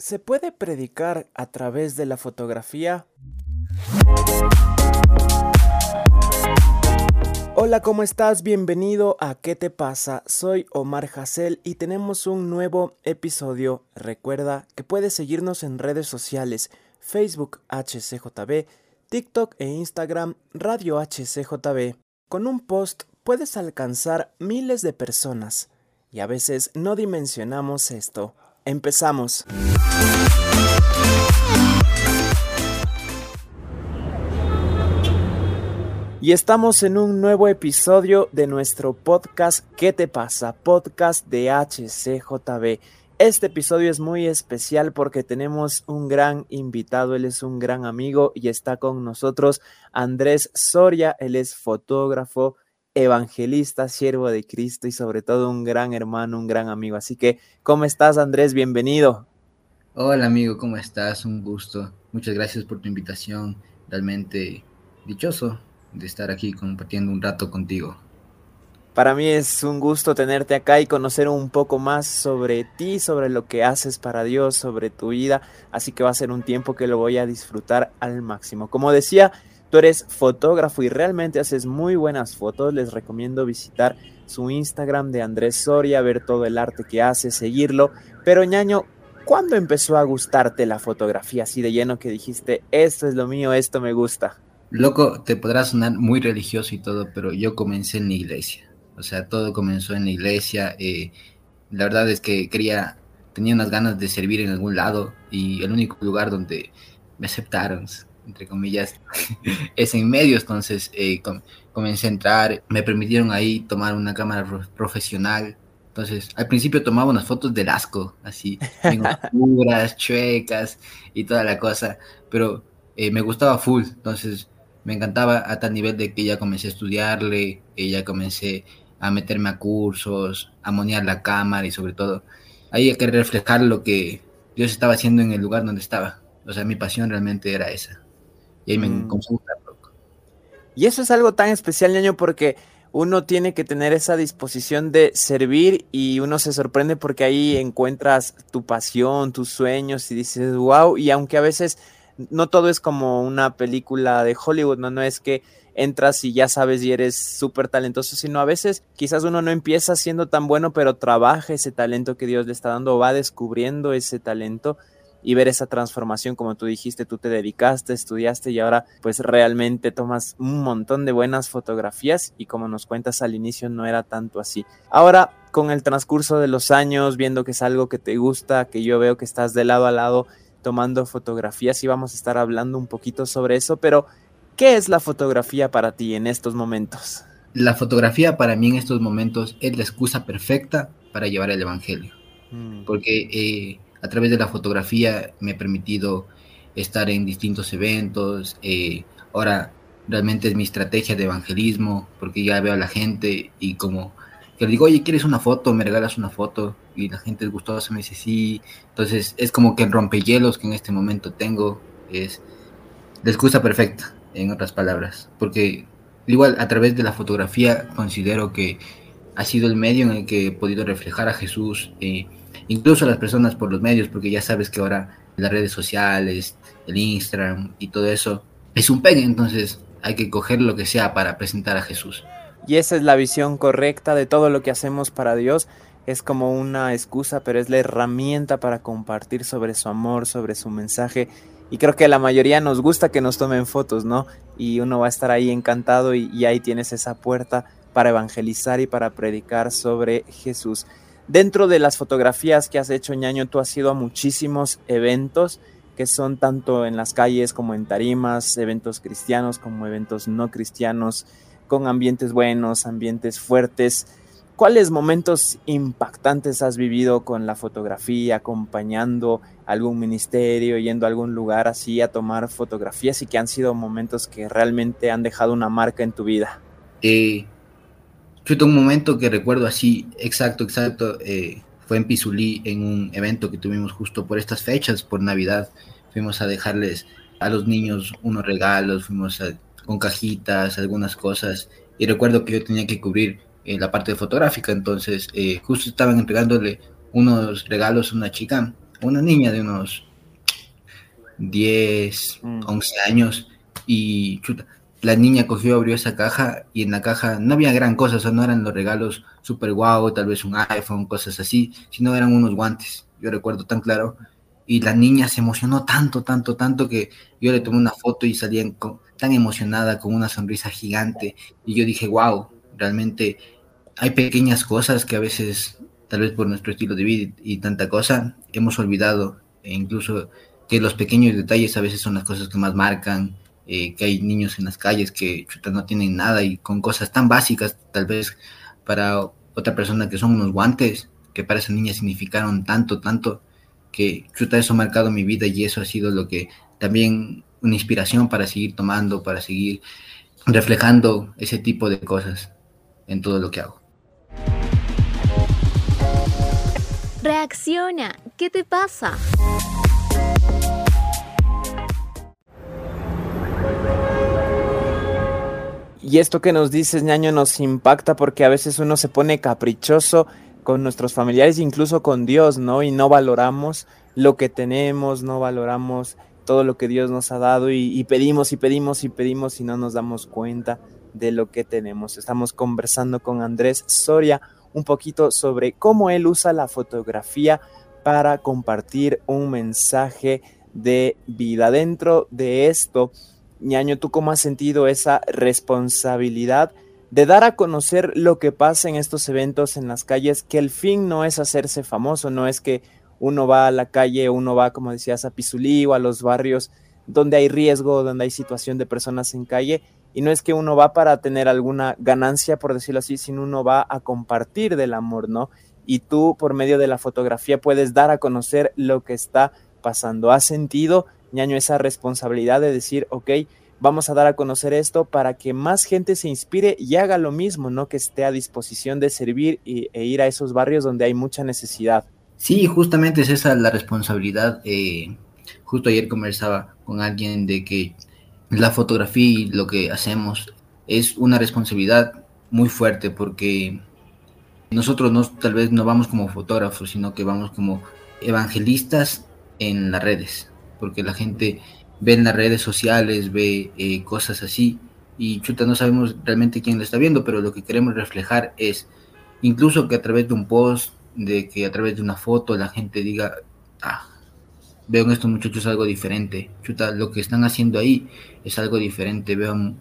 ¿Se puede predicar a través de la fotografía? Hola, ¿cómo estás? Bienvenido a ¿Qué te pasa? Soy Omar Hassel y tenemos un nuevo episodio. Recuerda que puedes seguirnos en redes sociales, Facebook HCJB, TikTok e Instagram Radio HCJB. Con un post puedes alcanzar miles de personas y a veces no dimensionamos esto. Empezamos. Y estamos en un nuevo episodio de nuestro podcast ¿Qué te pasa? Podcast de HCJB. Este episodio es muy especial porque tenemos un gran invitado, él es un gran amigo y está con nosotros Andrés Soria, él es fotógrafo, evangelista, siervo de Cristo y sobre todo un gran hermano, un gran amigo. Así que, ¿cómo estás Andrés? Bienvenido. Hola amigo, ¿cómo estás? Un gusto. Muchas gracias por tu invitación. Realmente dichoso de estar aquí compartiendo un rato contigo. Para mí es un gusto tenerte acá y conocer un poco más sobre ti, sobre lo que haces para Dios, sobre tu vida. Así que va a ser un tiempo que lo voy a disfrutar al máximo. Como decía, tú eres fotógrafo y realmente haces muy buenas fotos. Les recomiendo visitar su Instagram de Andrés Soria, ver todo el arte que hace, seguirlo. Pero ñaño, ¿cuándo empezó a gustarte la fotografía así de lleno que dijiste, esto es lo mío, esto me gusta? Loco, te podrá sonar muy religioso y todo, pero yo comencé en la iglesia. O sea, todo comenzó en la iglesia. Eh, la verdad es que quería, tenía unas ganas de servir en algún lado y el único lugar donde me aceptaron, entre comillas, es en medio. Entonces eh, comencé a entrar, me permitieron ahí tomar una cámara profesional. Entonces, al principio tomaba unas fotos del asco, así, oscuras, chuecas y toda la cosa, pero eh, me gustaba full. Entonces, me encantaba a tal nivel de que ya comencé a estudiarle, ya comencé a meterme a cursos, a monear la cámara y sobre todo, ahí hay que reflejar lo que Dios estaba haciendo en el lugar donde estaba. O sea, mi pasión realmente era esa. Y ahí me mm. Y eso es algo tan especial, ñaño, porque uno tiene que tener esa disposición de servir y uno se sorprende porque ahí encuentras tu pasión, tus sueños y dices, wow, y aunque a veces no todo es como una película de Hollywood, no, no es que entras y ya sabes y eres súper talentoso, sino a veces quizás uno no empieza siendo tan bueno, pero trabaja ese talento que Dios le está dando, va descubriendo ese talento y ver esa transformación, como tú dijiste, tú te dedicaste, estudiaste y ahora pues realmente tomas un montón de buenas fotografías y como nos cuentas al inicio no era tanto así. Ahora, con el transcurso de los años, viendo que es algo que te gusta, que yo veo que estás de lado a lado, tomando fotografías y vamos a estar hablando un poquito sobre eso, pero ¿qué es la fotografía para ti en estos momentos? La fotografía para mí en estos momentos es la excusa perfecta para llevar el Evangelio, mm. porque eh, a través de la fotografía me he permitido estar en distintos eventos, eh, ahora realmente es mi estrategia de evangelismo, porque ya veo a la gente y como que le digo, oye, ¿quieres una foto? ¿Me regalas una foto? Y la gente es gustosa, me dice sí. Entonces es como que el rompehielos que en este momento tengo es la excusa perfecta, en otras palabras. Porque igual a través de la fotografía considero que ha sido el medio en el que he podido reflejar a Jesús, eh, incluso a las personas por los medios, porque ya sabes que ahora las redes sociales, el Instagram y todo eso es un pegue, entonces hay que coger lo que sea para presentar a Jesús. Y esa es la visión correcta de todo lo que hacemos para Dios. Es como una excusa, pero es la herramienta para compartir sobre su amor, sobre su mensaje. Y creo que la mayoría nos gusta que nos tomen fotos, ¿no? Y uno va a estar ahí encantado y, ahí tienes esa puerta para evangelizar y para predicar sobre Jesús. Dentro de las fotografías que has hecho, ñaño, tú has ido a muchísimos eventos que son tanto en las calles como en tarimas, eventos cristianos como eventos no cristianos con ambientes buenos, ambientes fuertes. ¿Cuáles momentos impactantes has vivido con la fotografía, acompañando algún ministerio, yendo a algún lugar así a tomar fotografías y que han sido momentos que realmente han dejado una marca en tu vida? Eh, tengo un momento que recuerdo así, exacto, exacto, eh, fue en Pizulí, en un evento que tuvimos justo por estas fechas, por Navidad. Fuimos a dejarles a los niños unos regalos, fuimos a con cajitas, algunas cosas. Y recuerdo que yo tenía que cubrir eh, la parte fotográfica, entonces eh, justo estaban entregándole unos regalos a una chica una niña de unos 10, 11 mm. años y chuta, la niña cogió, abrió esa caja y en la caja no había gran cosa, o sea, no eran los regalos super guau, tal vez un iPhone, cosas así, sino eran unos guantes, yo recuerdo tan claro. Y la niña se emocionó tanto, tanto, tanto que yo le tomé una foto y salía tan emocionada, con una sonrisa gigante. Y yo dije, wow, realmente hay pequeñas cosas que a veces, tal vez por nuestro estilo de vida y tanta cosa, hemos olvidado. E incluso que los pequeños detalles a veces son las cosas que más marcan eh, que hay niños en las calles que chuta, no tienen nada y con cosas tan básicas, tal vez para otra persona que son unos guantes, que para esa niña significaron tanto, tanto, que chuta, eso ha marcado mi vida y eso ha sido lo que también una inspiración para seguir tomando, para seguir reflejando ese tipo de cosas en todo lo que hago. Reacciona, ¿qué te pasa? Y esto que nos dices, ñaño, nos impacta porque a veces uno se pone caprichoso con nuestros familiares, incluso con Dios, ¿no? Y no valoramos lo que tenemos, no valoramos todo lo que Dios nos ha dado y, pedimos y pedimos y pedimos y no nos damos cuenta de lo que tenemos. Estamos conversando con Andrés Soria un poquito sobre cómo él usa la fotografía para compartir un mensaje de vida. Dentro de esto, ñaño, ¿tú cómo has sentido esa responsabilidad de dar a conocer lo que pasa en estos eventos en las calles? Que el fin no es hacerse famoso, no es que uno va a la calle, uno va, como decías, a Pizulí o a los barrios donde hay riesgo, donde hay situación de personas en calle, y no es que uno va para tener alguna ganancia, por decirlo así, sino uno va a compartir del amor, ¿no? Y tú, por medio de la fotografía, puedes dar a conocer lo que está pasando. ¿Has sentido ñaño, esa responsabilidad de decir, ok, vamos a dar a conocer esto para que más gente se inspire y haga lo mismo, ¿no? Que esté a disposición de servir e ir a esos barrios donde hay mucha necesidad. Sí, justamente es esa la responsabilidad. Eh, justo ayer conversaba con alguien de que la fotografía y lo que hacemos es una responsabilidad muy fuerte porque nosotros no, tal vez no vamos como fotógrafos, sino que vamos como evangelistas en las redes porque la gente ve en las redes sociales, ve eh, cosas así, y chuta, no sabemos realmente quién lo está viendo, pero lo que queremos reflejar es, incluso que a través de un post, de que a través de una foto la gente diga, ah, veo en estos muchachos algo diferente, chuta, lo que están haciendo ahí es algo diferente, veo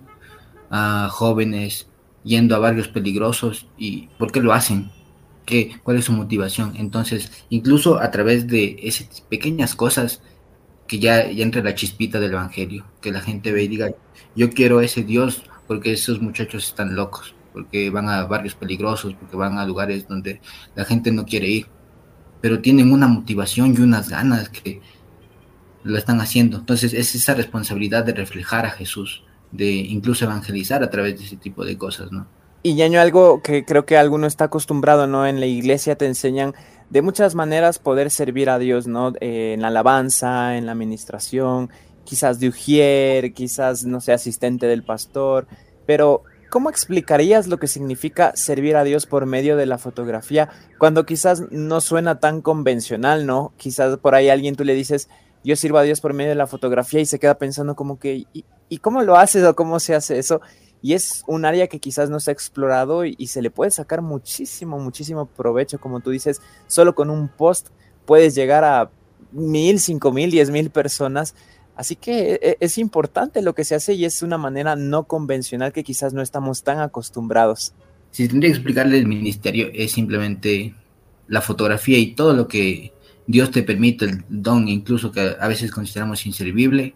a jóvenes yendo a barrios peligrosos y ¿por qué lo hacen? ¿Qué, ¿Cuál es su motivación? Entonces, incluso a través de esas pequeñas cosas, que ya, ya entre la chispita del Evangelio, que la gente ve y diga, yo quiero ese Dios porque esos muchachos están locos, porque van a barrios peligrosos, porque van a lugares donde la gente no quiere ir, pero tienen una motivación y unas ganas que lo están haciendo. Entonces es esa responsabilidad de reflejar a Jesús, de incluso evangelizar a través de ese tipo de cosas, ¿no? Y ñaño, algo que creo que alguno está acostumbrado, ¿no? En la iglesia te enseñan de muchas maneras poder servir a Dios, ¿no? Eh, en la alabanza, en la administración, quizás de ujier, quizás, no sé, asistente del pastor, pero ¿cómo explicarías lo que significa servir a Dios por medio de la fotografía cuando quizás no suena tan convencional, ¿no? Quizás por ahí alguien tú le dices, yo sirvo a Dios por medio de la fotografía y se queda pensando como que, ¿y, ¿y cómo lo haces o cómo se hace eso? Y es un área que quizás no se ha explorado y, se le puede sacar muchísimo, muchísimo provecho, como tú dices, solo con un post puedes llegar a mil, cinco mil, diez mil personas. Así que e, e, es importante lo que se hace y es una manera no convencional que quizás no estamos tan acostumbrados. Si tendría que explicarle el ministerio, es simplemente la fotografía y todo lo que Dios te permite, el don incluso que a veces consideramos inservible,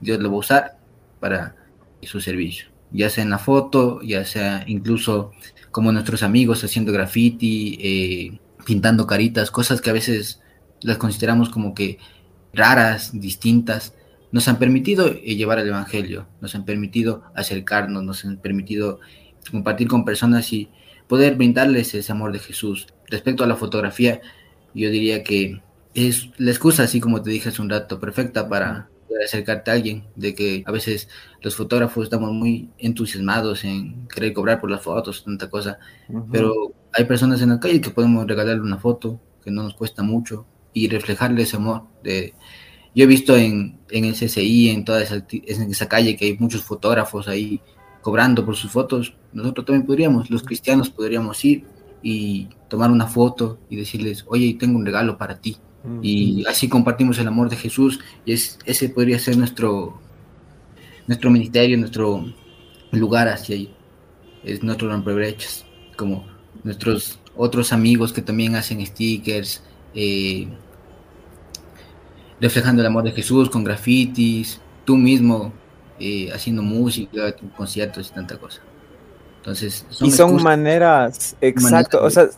Dios lo va a usar para su servicio ya sea en la foto, ya sea incluso como nuestros amigos haciendo graffiti, eh, pintando caritas, cosas que a veces las consideramos como que raras, distintas, nos han permitido eh, llevar el Evangelio, nos han permitido acercarnos, nos han permitido compartir con personas y poder brindarles ese amor de Jesús. Respecto a la fotografía, yo diría que es la excusa, así como te dije hace un rato, perfecta para de acercarte a alguien, de que a veces los fotógrafos estamos muy entusiasmados en querer cobrar por las fotos, tanta cosa, pero hay personas en la calle que podemos regalarle una foto, que no nos cuesta mucho, y reflejarle ese amor. De, yo he visto en, en el CCI, en toda esa, en esa calle, que hay muchos fotógrafos ahí cobrando por sus fotos. Nosotros también podríamos, los cristianos podríamos ir y tomar una foto y decirles, oye, tengo un regalo para ti. Y así compartimos el amor de Jesús y es, ese podría ser nuestro, nuestro ministerio, nuestro lugar hacia ahí. Es nuestro brechas, como nuestros otros amigos que también hacen stickers, eh, reflejando el amor de Jesús con grafitis, tú mismo eh, haciendo música, conciertos y tanta cosa. Entonces, y son maneras, exacto, o sea,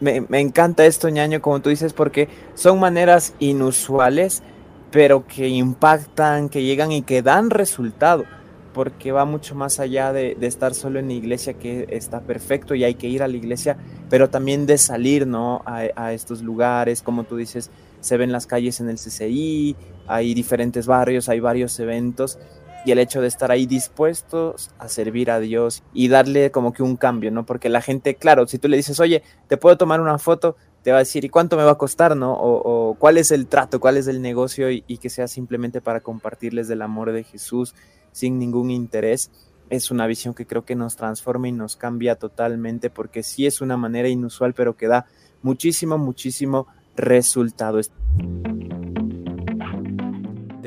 me, me, encanta esto, ñaño, como tú dices, porque son maneras inusuales, pero que impactan, que llegan y que dan resultado, porque va mucho más allá de, de, estar solo en la iglesia, que está perfecto y hay que ir a la iglesia, pero también de salir, ¿no? A, a estos lugares, como tú dices, se ven las calles en el CCI, hay diferentes barrios, hay varios eventos, y el hecho de estar ahí dispuestos a servir a Dios y darle como que un cambio, ¿no? Porque la gente, claro, si tú le dices, oye, te puedo tomar una foto, te va a decir, ¿y cuánto me va a costar, no? O, cuál es el trato, cuál es el negocio y, que sea simplemente para compartirles del amor de Jesús sin ningún interés. Es una visión que creo que nos transforma y nos cambia totalmente porque sí es una manera inusual, pero que da muchísimo, muchísimo resultado.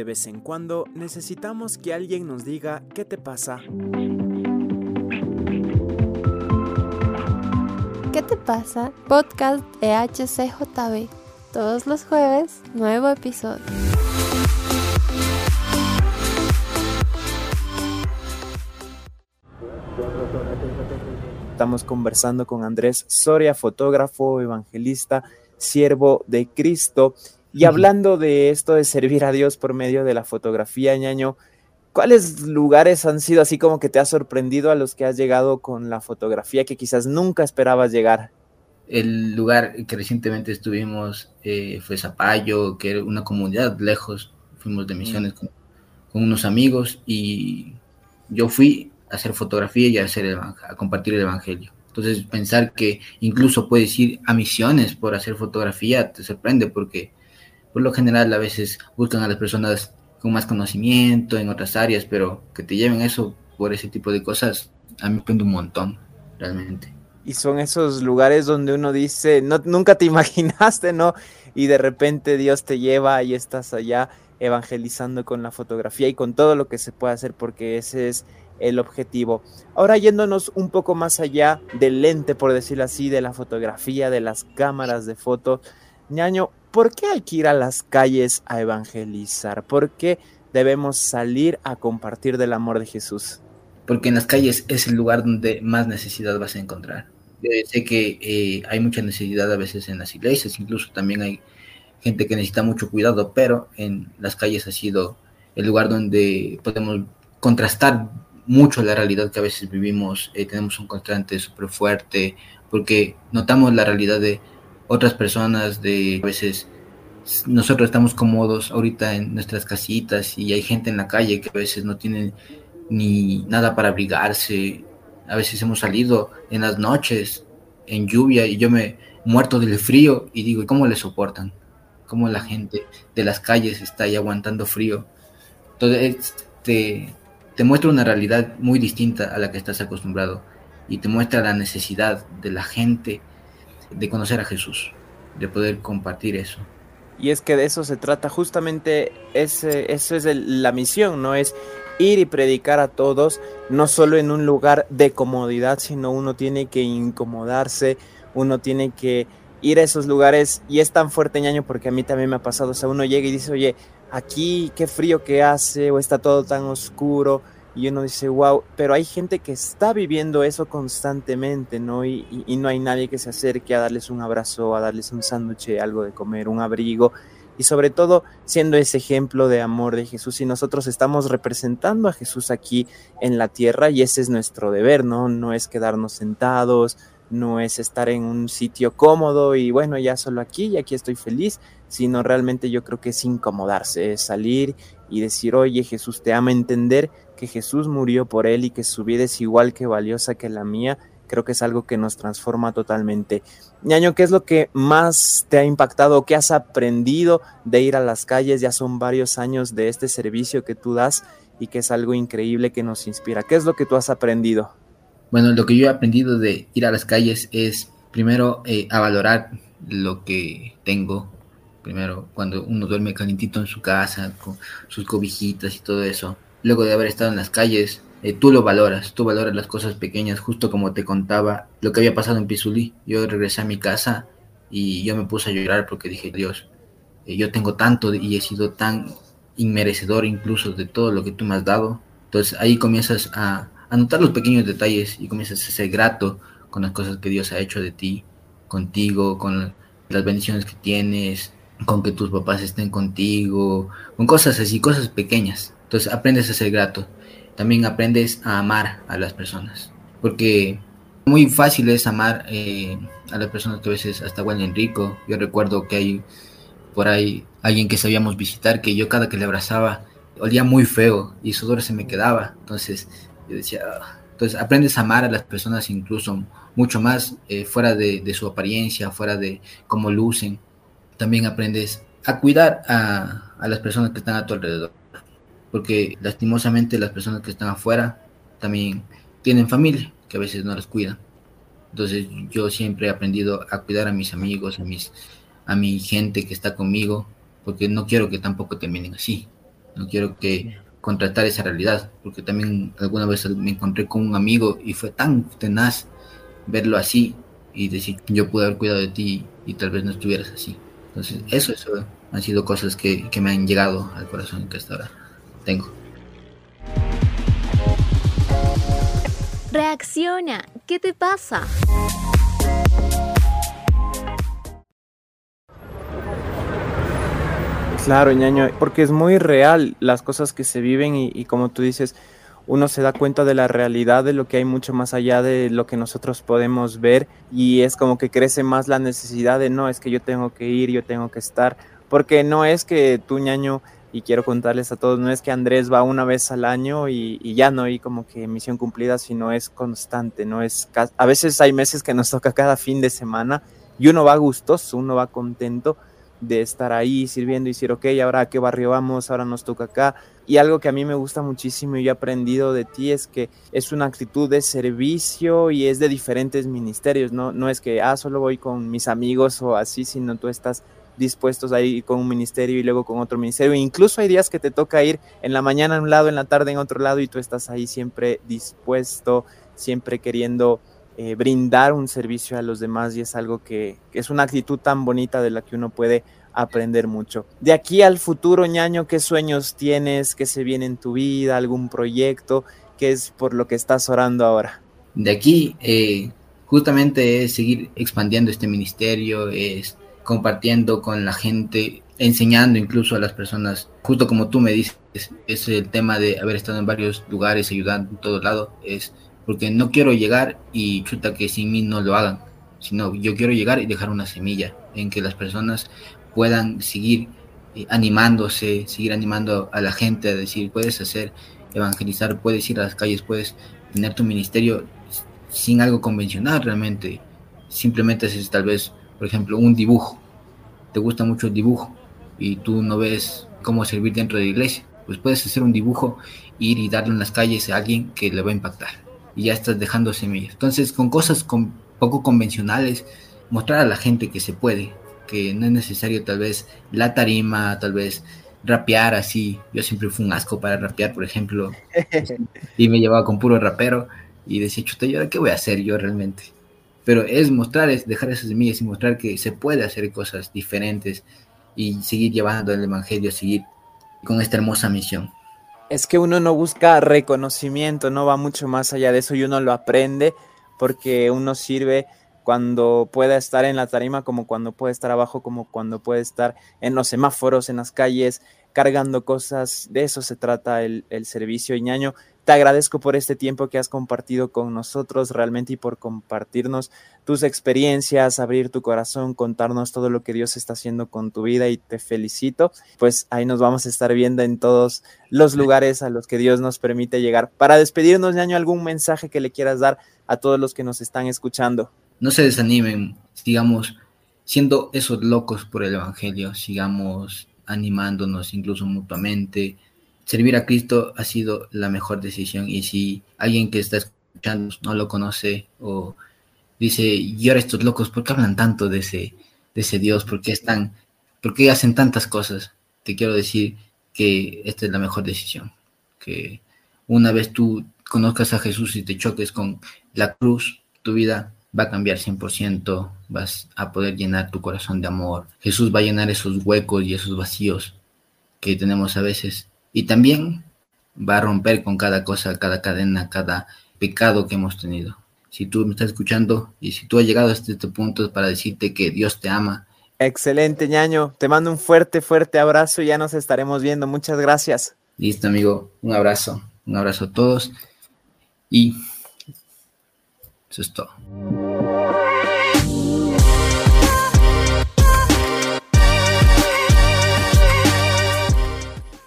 De vez en cuando necesitamos que alguien nos diga qué te pasa. ¿Qué te pasa? Podcast de HCJB. Todos los jueves, nuevo episodio. Estamos conversando con Andrés Soria, fotógrafo, evangelista, siervo de Cristo. Y hablando de esto de servir a Dios por medio de la fotografía, ñaño, ¿cuáles lugares han sido así como que te ha sorprendido a los que has llegado con la fotografía que quizás nunca esperabas llegar? El lugar que recientemente estuvimos eh, fue Zapallo, que era una comunidad lejos, fuimos de misiones con, unos amigos y yo fui a hacer fotografía y a, hacer a compartir el Evangelio. Entonces pensar que incluso puedes ir a misiones por hacer fotografía te sorprende porque por lo general a veces buscan a las personas con más conocimiento en otras áreas, pero que te lleven eso por ese tipo de cosas, a mí me prende un montón, realmente. Y son esos lugares donde uno dice, no, nunca te imaginaste, ¿no? Y de repente Dios te lleva y estás allá evangelizando con la fotografía y con todo lo que se puede hacer, porque ese es el objetivo. Ahora yéndonos un poco más allá del lente, por decirlo así, de la fotografía, de las cámaras de foto, ñaño, ¿por qué hay que ir a las calles a evangelizar? ¿Por qué debemos salir a compartir del amor de Jesús? Porque en las calles es el lugar donde más necesidad vas a encontrar. Yo sé que eh, hay mucha necesidad a veces en las iglesias, incluso también hay gente que necesita mucho cuidado, pero en las calles ha sido el lugar donde podemos contrastar mucho la realidad que a veces vivimos, eh, tenemos un constante súper fuerte, porque notamos la realidad de otras personas de a veces nosotros estamos cómodos ahorita en nuestras casitas y hay gente en la calle que a veces no tiene ni nada para abrigarse. A veces hemos salido en las noches en lluvia y yo me muerto del frío y digo, ¿cómo le soportan? ¿Cómo la gente de las calles está ahí aguantando frío? Entonces te, te muestra una realidad muy distinta a la que estás acostumbrado y te muestra la necesidad de la gente de conocer a Jesús, de poder compartir eso. Y es que de eso se trata justamente, ese, eso es la misión, no es ir y predicar a todos, no solo en un lugar de comodidad, sino uno tiene que incomodarse, uno tiene que ir a esos lugares y es tan fuerte ñaño porque a mí también me ha pasado, o sea, uno llega y dice, oye, aquí qué frío que hace o está todo tan oscuro, y uno dice, wow, pero hay gente que está viviendo eso constantemente, ¿no? Y, no hay nadie que se acerque a darles un abrazo, a darles un sándwich, algo de comer, un abrigo, y sobre todo siendo ese ejemplo de amor de Jesús y nosotros estamos representando a Jesús aquí en la tierra y ese es nuestro deber, ¿no? No es quedarnos sentados, no es estar en un sitio cómodo y bueno, ya solo aquí y aquí estoy feliz, sino realmente yo creo que es incomodarse, es salir y decir, oye, Jesús te ama entender que Jesús murió por él y que su vida es igual que valiosa que la mía, creo que es algo que nos transforma totalmente. Ñaño, ¿qué es lo que más te ha impactado? ¿Qué has aprendido de ir a las calles? Ya son varios años de este servicio que tú das y que es algo increíble que nos inspira. ¿Qué es lo que tú has aprendido? Bueno, lo que yo he aprendido de ir a las calles es primero eh, a valorar lo que tengo. Primero, cuando uno duerme calentito en su casa, con sus cobijitas y todo eso. Luego de haber estado en las calles, eh, tú lo valoras, tú valoras las cosas pequeñas, justo como te contaba lo que había pasado en Pizulí. Yo regresé a mi casa y yo me puse a llorar porque dije, Dios, eh, yo tengo tanto y he sido tan inmerecedor incluso de todo lo que tú me has dado. Entonces ahí comienzas a, a notar los pequeños detalles y comienzas a ser grato con las cosas que Dios ha hecho de ti, contigo, con las bendiciones que tienes, con que tus papás estén contigo, con cosas así, cosas pequeñas. Entonces aprendes a ser grato también aprendes a amar a las personas. Porque muy fácil es amar eh, a las personas que a veces hasta huelen rico. Yo recuerdo que hay por ahí alguien que sabíamos visitar que yo cada que le abrazaba olía muy feo y sudor se me quedaba. Entonces yo decía, ah". entonces aprendes a amar a las personas incluso mucho más eh, fuera de, su apariencia, fuera de cómo lucen. También aprendes a cuidar a las personas que están a tu alrededor porque lastimosamente las personas que están afuera también tienen familia, que a veces no las cuidan. Entonces yo siempre he aprendido a cuidar a mis amigos, a, mis, a mi gente que está conmigo, porque no quiero que tampoco terminen así. No quiero que contratar esa realidad, porque también alguna vez me encontré con un amigo y fue tan tenaz verlo así y decir, yo pude haber cuidado de ti y tal vez no estuvieras así. Entonces, eso, eso han sido cosas que, que me han llegado al corazón que hasta ahora tengo. Reacciona, ¿qué te pasa? Claro, ñaño, porque es muy real las cosas que se viven y, y, como tú dices, uno se da cuenta de la realidad de lo que hay mucho más allá de lo que nosotros podemos ver y es como que crece más la necesidad de no, es que yo tengo que ir, yo tengo que estar, porque no es que tú, ñaño, y quiero contarles a todos, no es que Andrés va una vez al año y, ya no hay como que misión cumplida, sino es constante, no es a veces hay meses que nos toca cada fin de semana y uno va gustoso, uno va contento de estar ahí sirviendo y decir, ok, ahora a qué barrio vamos, ahora nos toca acá. Y algo que a mí me gusta muchísimo y he aprendido de ti es que es una actitud de servicio y es de diferentes ministerios, ¿no? No es que, ah, solo voy con mis amigos o así, sino tú estás dispuestos a ir con un ministerio y luego con otro ministerio. Incluso hay días que te toca ir en la mañana en un lado, en la tarde en otro lado y tú estás ahí siempre dispuesto, siempre queriendo eh, brindar un servicio a los demás y es algo que, que, es una actitud tan bonita de la que uno puede aprender mucho. De aquí al futuro, ñaño, ¿qué sueños tienes? ¿Qué se viene en tu vida? ¿Algún proyecto? ¿Qué es por lo que estás orando ahora? De aquí, eh, justamente es seguir expandiendo este ministerio, es compartiendo con la gente, enseñando incluso a las personas, justo como tú me dices, es el tema de haber estado en varios lugares, ayudando en todo lado, es porque no quiero llegar y chuta que sin mí no lo hagan, sino yo quiero llegar y dejar una semilla en que las personas puedan seguir eh, animándose, seguir animando a la gente a decir, puedes hacer, evangelizar, puedes ir a las calles, puedes tener tu ministerio sin algo convencional realmente, simplemente es tal vez por ejemplo, un dibujo. Te gusta mucho el dibujo y tú no ves cómo servir dentro de la iglesia. Pues puedes hacer un dibujo, ir y darle en las calles a alguien que le va a impactar. Y ya estás dejando semillas. Entonces, con cosas con, poco convencionales, mostrar a la gente que se puede, que no es necesario tal vez la tarima, tal vez rapear así. Yo siempre fui un asco para rapear, por ejemplo. y me llevaba con puro rapero y decía, chuta, ¿y ahora qué voy a hacer yo realmente? Pero es mostrar, es dejar esas semillas y mostrar que se puede hacer cosas diferentes y seguir llevando el Evangelio, seguir con esta hermosa misión. Es que uno no busca reconocimiento, no va mucho más allá de eso y uno lo aprende porque uno sirve cuando pueda estar en la tarima, como cuando puede estar abajo, como cuando puede estar en los semáforos, en las calles, cargando cosas. De eso se trata el, el servicio ñaño. Te agradezco por este tiempo que has compartido con nosotros realmente y por compartirnos tus experiencias, abrir tu corazón, contarnos todo lo que Dios está haciendo con tu vida y te felicito. Pues ahí nos vamos a estar viendo en todos los lugares a los que Dios nos permite llegar. Para despedirnos, año ¿algún mensaje que le quieras dar a todos los que nos están escuchando? No se desanimen, sigamos siendo esos locos por el Evangelio, sigamos animándonos incluso mutuamente servir a Cristo ha sido la mejor decisión y si alguien que está escuchando no lo conoce o dice, y ahora estos locos, ¿por qué hablan tanto de ese, de ese Dios? ¿Por qué, están, ¿Por qué hacen tantas cosas? Te quiero decir que esta es la mejor decisión, que una vez tú conozcas a Jesús y te choques con la cruz, tu vida va a cambiar 100%, vas a poder llenar tu corazón de amor. Jesús va a llenar esos huecos y esos vacíos que tenemos a veces y también va a romper con cada cosa, cada cadena, cada pecado que hemos tenido. Si tú me estás escuchando y si tú has llegado hasta este punto es para decirte que Dios te ama. Excelente, ñaño. Te mando un fuerte, fuerte abrazo y ya nos estaremos viendo. Muchas gracias. Listo, amigo. Un abrazo. Un abrazo a todos. Y eso es todo.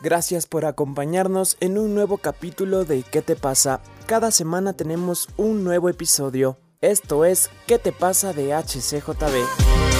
Gracias por acompañarnos en un nuevo capítulo de ¿Qué te pasa? Cada semana tenemos un nuevo episodio. Esto es ¿Qué te pasa de HCJB?